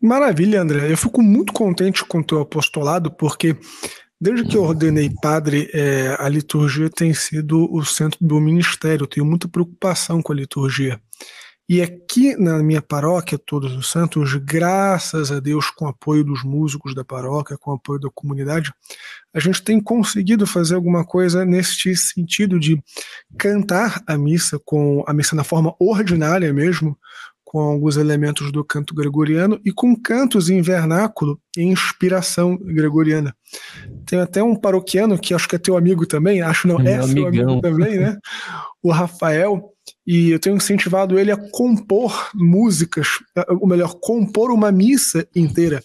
Maravilha, André. Eu fico muito contente com o teu apostolado, porque desde que eu ordenei padre, é, a liturgia tem sido o centro do ministério. Eu tenho muita preocupação com a liturgia. E aqui na minha paróquia, Todos os Santos, graças a Deus, com o apoio dos músicos da paróquia, com o apoio da comunidade, a gente tem conseguido fazer alguma coisa neste sentido de cantar a missa com a missa na forma ordinária mesmo, com alguns elementos do canto gregoriano e com cantos em vernáculo e inspiração gregoriana. Tem até um paroquiano que acho que é teu amigo também, acho não, é seu amigo também, né? O Rafael, e eu tenho incentivado ele a compor músicas, ou melhor, compor uma missa inteira.